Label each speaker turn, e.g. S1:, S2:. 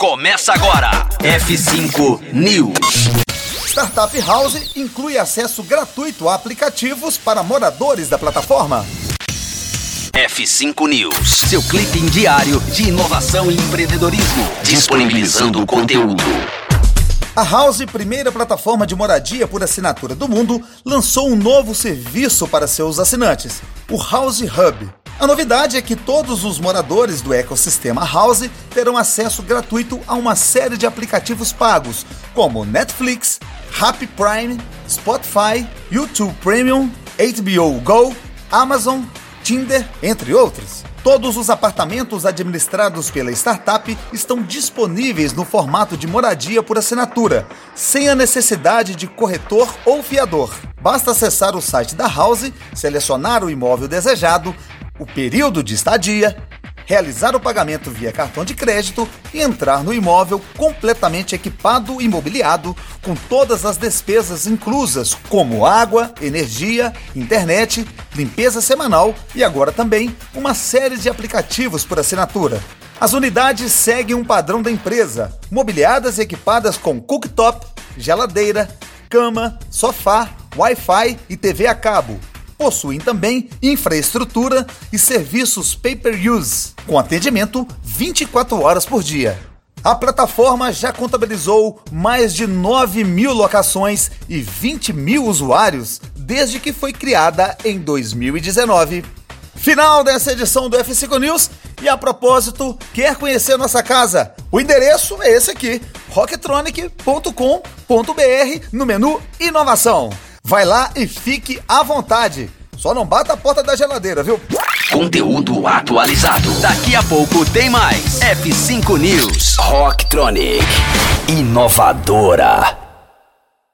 S1: Começa agora. F5 News.
S2: Startup House inclui acesso gratuito a aplicativos para moradores da plataforma.
S1: F5 News, seu clipe diário de inovação e empreendedorismo, disponibilizando o conteúdo.
S2: A House, primeira plataforma de moradia por assinatura do mundo, lançou um novo serviço para seus assinantes, o House Hub. A novidade é que todos os moradores do ecossistema House terão acesso gratuito a uma série de aplicativos pagos, como Netflix, Happy Prime, Spotify, YouTube Premium, HBO Go, Amazon, Tinder, entre outros. Todos os apartamentos administrados pela startup estão disponíveis no formato de moradia por assinatura, sem a necessidade de corretor ou fiador. Basta acessar o site da House, selecionar o imóvel desejado, o período de estadia, realizar o pagamento via cartão de crédito e entrar no imóvel completamente equipado e mobiliado, com todas as despesas inclusas, como água, energia, internet, limpeza semanal e agora também uma série de aplicativos por assinatura. As unidades seguem um padrão da empresa, mobiliadas e equipadas com cooktop, geladeira, cama, sofá, Wi-Fi e TV a cabo possuem também infraestrutura e serviços pay-per-use, com atendimento 24 horas por dia. A plataforma já contabilizou mais de 9 mil locações e 20 mil usuários desde que foi criada em 2019. Final dessa edição do F5 News. E a propósito, quer conhecer nossa casa? O endereço é esse aqui: rocktronic.com.br no menu Inovação. Vai lá e fique à vontade. Só não bata a porta da geladeira, viu?
S1: Conteúdo atualizado. Daqui a pouco tem mais. F5 News. Rocktronic. Inovadora.